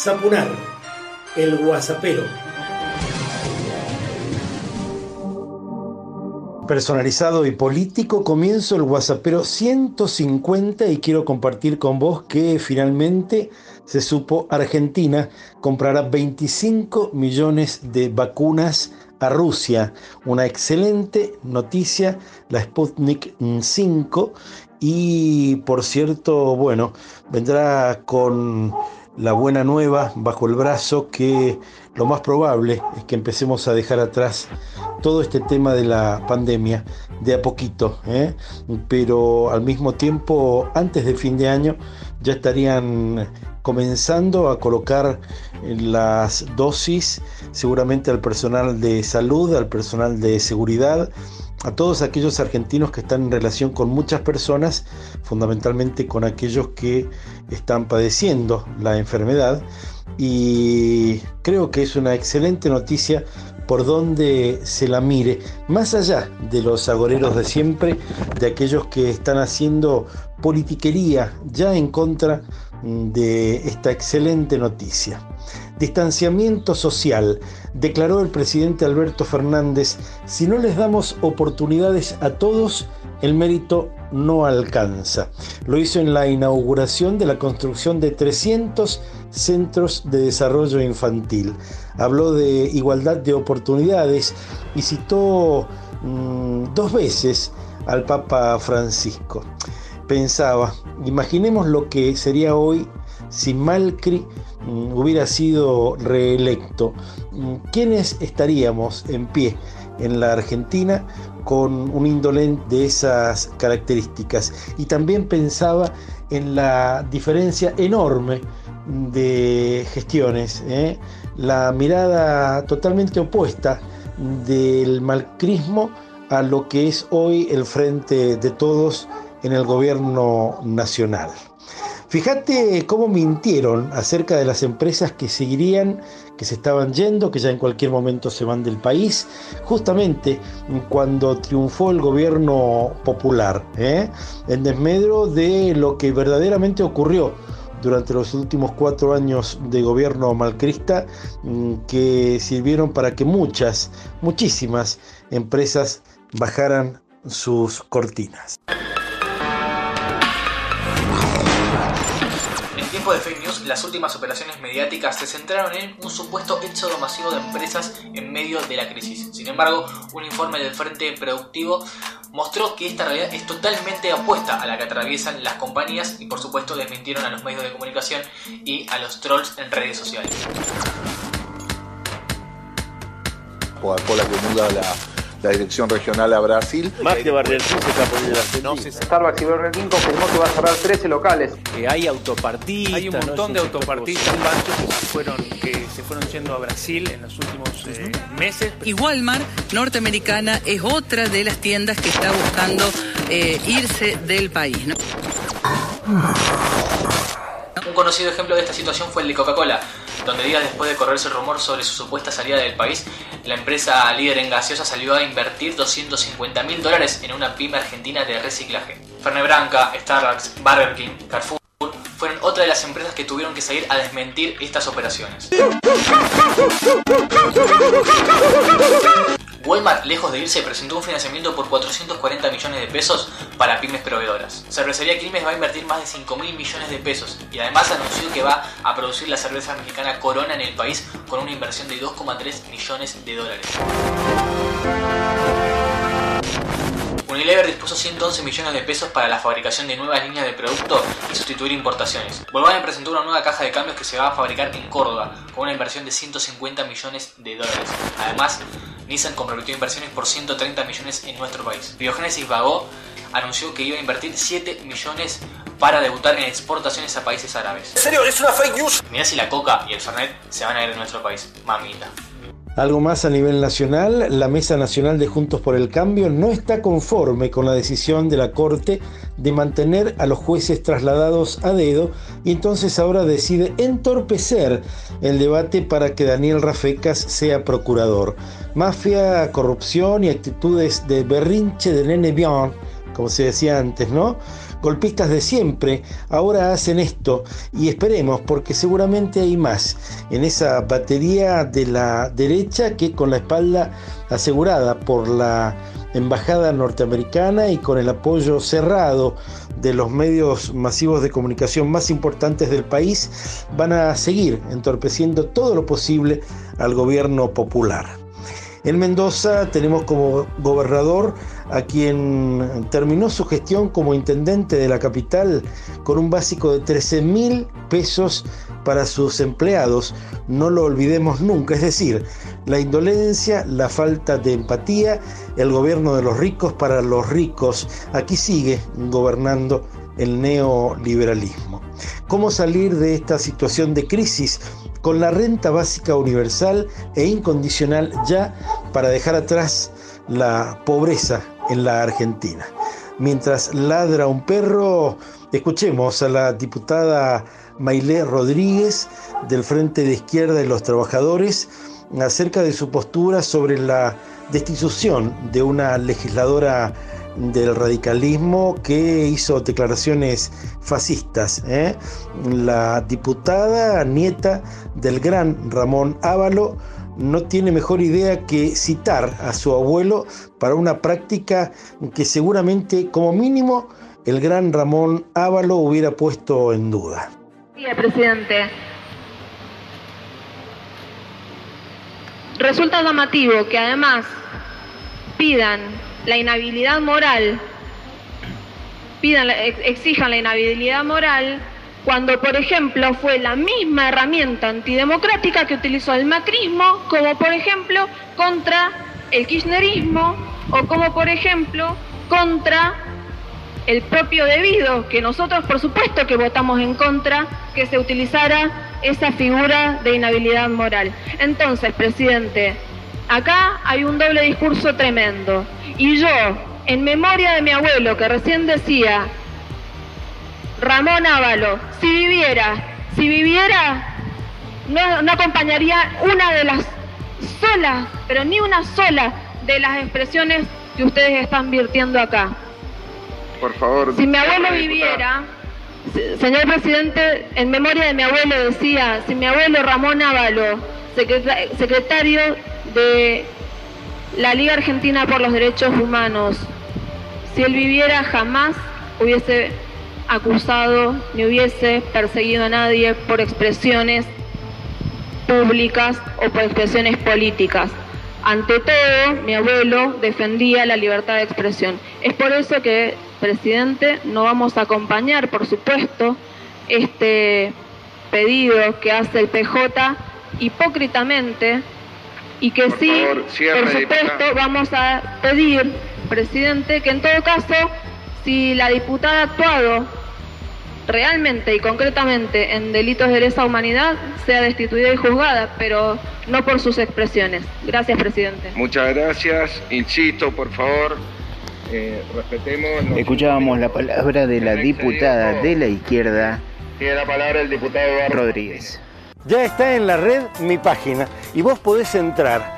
Zapunar, el guasapero. Personalizado y político, comienzo el WhatsAppero 150 y quiero compartir con vos que finalmente se supo Argentina comprará 25 millones de vacunas a Rusia. Una excelente noticia, la Sputnik 5 y por cierto, bueno, vendrá con la buena nueva bajo el brazo que lo más probable es que empecemos a dejar atrás todo este tema de la pandemia de a poquito, ¿eh? pero al mismo tiempo antes de fin de año ya estarían comenzando a colocar las dosis seguramente al personal de salud, al personal de seguridad, a todos aquellos argentinos que están en relación con muchas personas, fundamentalmente con aquellos que están padeciendo la enfermedad. Y creo que es una excelente noticia por donde se la mire, más allá de los agoreros de siempre, de aquellos que están haciendo politiquería ya en contra de esta excelente noticia. Distanciamiento social, declaró el presidente Alberto Fernández, si no les damos oportunidades a todos, el mérito no alcanza. Lo hizo en la inauguración de la construcción de 300 centros de desarrollo infantil. Habló de igualdad de oportunidades y citó mm, dos veces al Papa Francisco. Pensaba, imaginemos lo que sería hoy si Malcri mm, hubiera sido reelecto. Mm, ¿Quiénes estaríamos en pie en la Argentina con un indolente de esas características? Y también pensaba en la diferencia enorme de gestiones, ¿eh? la mirada totalmente opuesta del malcrismo a lo que es hoy el frente de todos en el gobierno nacional. Fíjate cómo mintieron acerca de las empresas que seguirían, que se estaban yendo, que ya en cualquier momento se van del país, justamente cuando triunfó el gobierno popular, ¿eh? en desmedro de lo que verdaderamente ocurrió durante los últimos cuatro años de gobierno malcrista mm, que sirvieron para que muchas, muchísimas empresas bajaran sus cortinas. De fake news, las últimas operaciones mediáticas se centraron en un supuesto éxodo masivo de empresas en medio de la crisis. Sin embargo, un informe del Frente Productivo mostró que esta realidad es totalmente opuesta a la que atraviesan las compañías y por supuesto desmintieron a los medios de comunicación y a los trolls en redes sociales. Coca-Cola que muda la la dirección regional a Brasil. Más que Barrial se está poniendo no, Starbucks y Burger King confirmó que va a cerrar 13 locales. Que hay autopartistas. Hay un montón de autopartistas que fueron, que se fueron yendo a Brasil en los últimos eh, meses. Y Walmart, norteamericana, es otra de las tiendas que está buscando eh, irse del país. Un conocido ejemplo de esta situación fue el de Coca-Cola, donde días después de correrse el rumor sobre su supuesta salida del país, la empresa líder en gaseosa salió a invertir 250 mil dólares en una pyme argentina de reciclaje. Fernet Branca, Starbucks, Burger King, Carrefour fueron otra de las empresas que tuvieron que salir a desmentir estas operaciones. Walmart, lejos de irse, presentó un financiamiento por 440 millones de pesos para pymes proveedoras. Cervecería Quilmes va a invertir más de 5 mil millones de pesos y además anunció que va a producir la cerveza mexicana Corona en el país con una inversión de 2,3 millones de dólares. Unilever dispuso 111 millones de pesos para la fabricación de nuevas líneas de producto y sustituir importaciones. Volkswagen presentó una nueva caja de cambios que se va a fabricar en Córdoba con una inversión de 150 millones de dólares. Además, Nissan comprometió inversiones por 130 millones en nuestro país. Biogenesis Vago anunció que iba a invertir 7 millones para debutar en exportaciones a países árabes. ¿En serio? ¿Es una fake news? Mirá si la coca y el Fernet se van a ir de nuestro país. Mamita. Algo más a nivel nacional, la Mesa Nacional de Juntos por el Cambio no está conforme con la decisión de la Corte de mantener a los jueces trasladados a dedo y entonces ahora decide entorpecer el debate para que Daniel Rafecas sea procurador. Mafia, corrupción y actitudes de berrinche de nene bien, como se decía antes, ¿no? Golpistas de siempre ahora hacen esto y esperemos porque seguramente hay más en esa batería de la derecha que con la espalda asegurada por la embajada norteamericana y con el apoyo cerrado de los medios masivos de comunicación más importantes del país van a seguir entorpeciendo todo lo posible al gobierno popular. En Mendoza tenemos como gobernador a quien terminó su gestión como intendente de la capital con un básico de 13 mil pesos para sus empleados. No lo olvidemos nunca, es decir, la indolencia, la falta de empatía, el gobierno de los ricos para los ricos. Aquí sigue gobernando el neoliberalismo. ¿Cómo salir de esta situación de crisis? Con la renta básica universal e incondicional ya para dejar atrás la pobreza en la Argentina. Mientras ladra un perro, escuchemos a la diputada Mailé Rodríguez del Frente de Izquierda y los Trabajadores acerca de su postura sobre la destitución de una legisladora del radicalismo que hizo declaraciones fascistas. ¿eh? La diputada nieta del gran Ramón Ávalo no tiene mejor idea que citar a su abuelo para una práctica que seguramente como mínimo el gran Ramón Ávalo hubiera puesto en duda. Sí, presidente. Resulta llamativo que además pidan la inhabilidad moral, pidan, exijan la inhabilidad moral cuando, por ejemplo, fue la misma herramienta antidemocrática que utilizó el macrismo, como por ejemplo contra el kirchnerismo o como por ejemplo contra el propio debido, que nosotros por supuesto que votamos en contra que se utilizara esa figura de inhabilidad moral. Entonces, presidente, acá hay un doble discurso tremendo. Y yo, en memoria de mi abuelo que recién decía, Ramón Ávalo, si viviera, si viviera, no, no acompañaría una de las solas, pero ni una sola de las expresiones que ustedes están virtiendo acá. Por favor. Si mi abuelo viviera, señor presidente, en memoria de mi abuelo decía, si mi abuelo Ramón Ávalo, secretario de la Liga Argentina por los Derechos Humanos, si él viviera jamás hubiese acusado ni hubiese perseguido a nadie por expresiones públicas o por expresiones políticas. Ante todo, mi abuelo defendía la libertad de expresión. Es por eso que presidente, no vamos a acompañar, por supuesto, este pedido que hace el PJ hipócritamente y que sí, por supuesto, vamos a pedir, presidente, que en todo caso, si la diputada ha actuado realmente y concretamente en delitos de lesa humanidad, sea destituida y juzgada, pero no por sus expresiones. Gracias, presidente. Muchas gracias. Insisto, por favor, eh, respetemos. Escuchábamos la palabra de la diputada de la izquierda. Tiene la palabra el diputado Rodríguez. Ya está en la red mi página y vos podés entrar,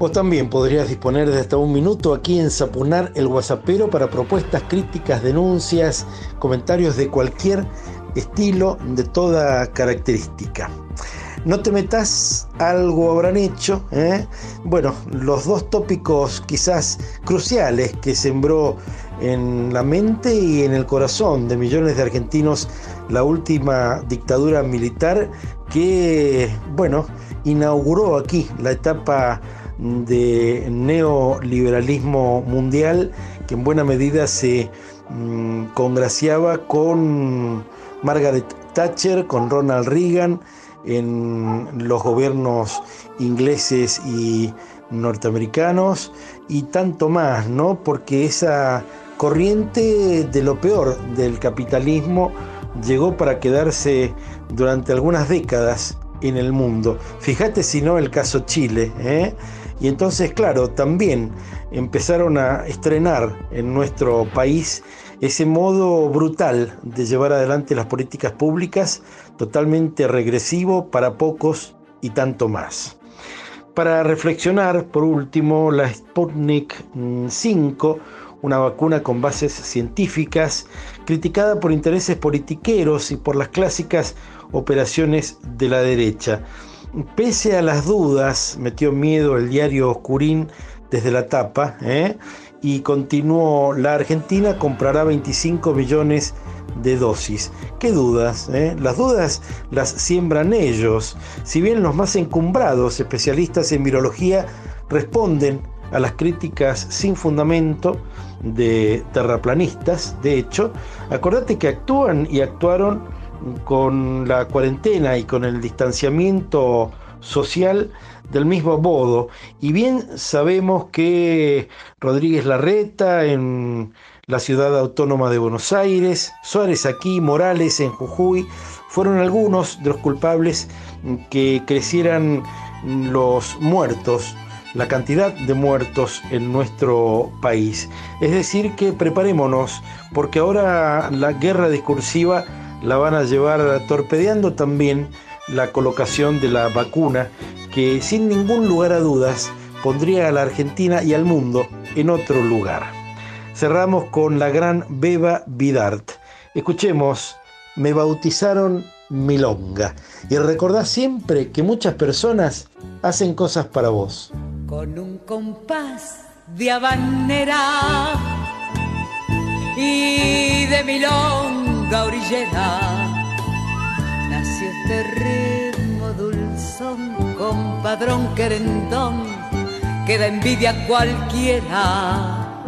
Vos también podrías disponer de hasta un minuto aquí en Sapunar el Whatsappero para propuestas, críticas, denuncias, comentarios de cualquier estilo, de toda característica. No te metas, algo habrán hecho. ¿eh? Bueno, los dos tópicos quizás cruciales que sembró en la mente y en el corazón de millones de argentinos la última dictadura militar que, bueno, inauguró aquí la etapa de neoliberalismo mundial que en buena medida se mm, congraciaba con Margaret Thatcher, con Ronald Reagan en los gobiernos ingleses y norteamericanos y tanto más, ¿no? Porque esa corriente de lo peor del capitalismo llegó para quedarse durante algunas décadas en el mundo. Fíjate si no el caso Chile. ¿eh? Y entonces, claro, también empezaron a estrenar en nuestro país ese modo brutal de llevar adelante las políticas públicas, totalmente regresivo para pocos y tanto más. Para reflexionar, por último, la Sputnik 5, una vacuna con bases científicas, criticada por intereses politiqueros y por las clásicas operaciones de la derecha. Pese a las dudas, metió miedo el diario Oscurín desde la tapa ¿eh? y continuó, la Argentina comprará 25 millones de dosis. ¿Qué dudas? Eh? Las dudas las siembran ellos. Si bien los más encumbrados especialistas en virología responden a las críticas sin fundamento de terraplanistas, de hecho, acordate que actúan y actuaron con la cuarentena y con el distanciamiento social del mismo modo. Y bien sabemos que Rodríguez Larreta en la ciudad autónoma de Buenos Aires, Suárez aquí, Morales en Jujuy, fueron algunos de los culpables que crecieran los muertos, la cantidad de muertos en nuestro país. Es decir, que preparémonos, porque ahora la guerra discursiva la van a llevar torpedeando también la colocación de la vacuna que sin ningún lugar a dudas pondría a la Argentina y al mundo en otro lugar. Cerramos con la gran Beba Vidart. Escuchemos, me bautizaron Milonga. Y recordá siempre que muchas personas hacen cosas para vos. Con un compás de habanera y de milonga orillera nació este ritmo dulzón, compadrón querendón, que da envidia a cualquiera.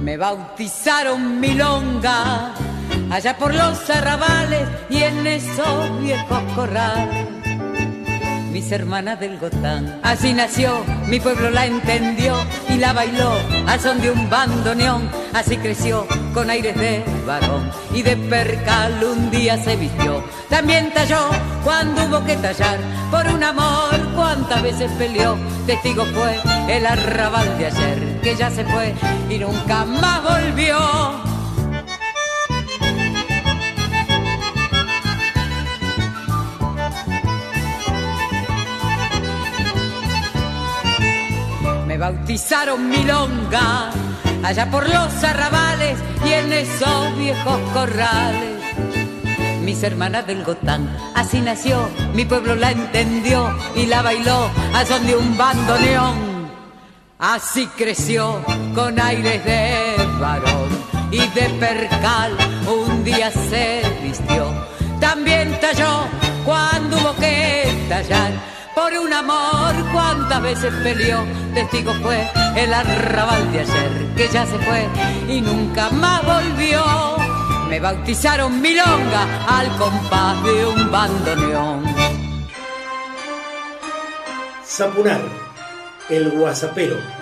Me bautizaron milonga allá por los arrabales y en esos viejos corrales mis hermanas del Gotán. Así nació, mi pueblo la entendió y la bailó al son de un bandoneón. Así creció con aires de varón y de percal un día se vistió. También talló cuando hubo que tallar por un amor, cuántas veces peleó. Testigo fue el arrabal de ayer que ya se fue y nunca más volvió. Bautizaron milonga allá por los arrabales y en esos viejos corrales. Mis hermanas del Gotán, así nació, mi pueblo la entendió y la bailó a son de un bandoneón. Así creció con aires de varón y de percal, un día se vistió. También talló cuando hubo que tallar por un amor cuántas veces peleó, testigo fue el arrabal de ayer que ya se fue y nunca más volvió. Me bautizaron milonga al compás de un bandoneón. Zapunar, el guasapero